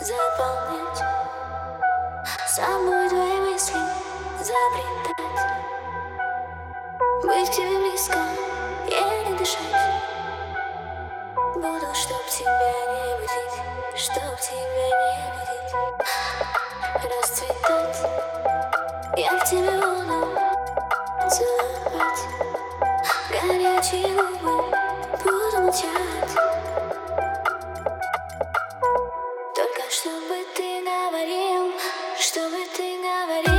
Заполнять. Собой твои мысли Заплетать. Быть к тебе близко Еле дышать. Буду, чтоб тебя не будить Чтоб тебя не будить. Расцветать. Я в тебе буду. Целовать. Горячие everything I've ever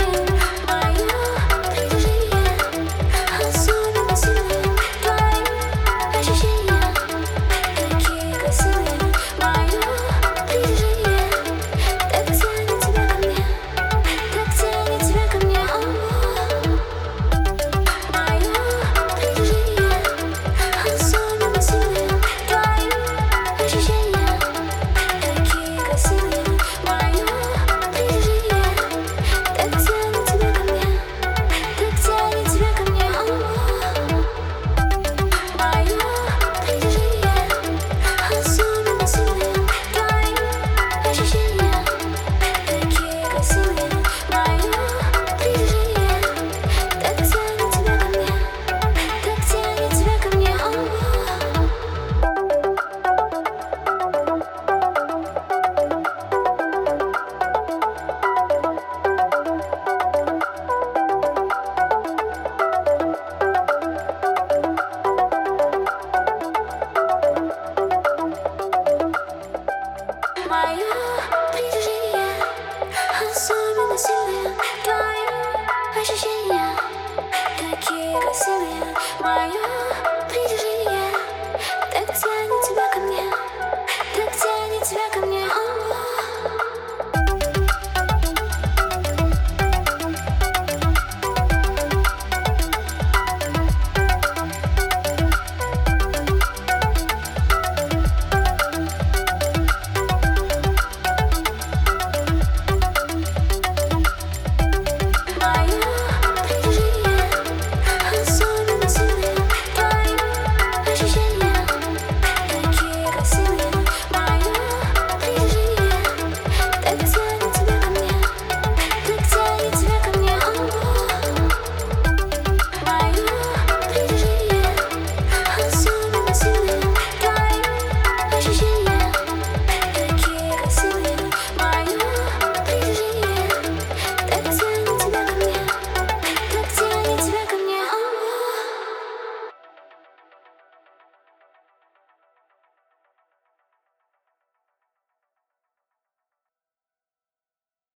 особенно сильное Твои ощущения такие красивые Мое притяжение. Так тянет тебя ко мне Так тянет тебя ко мне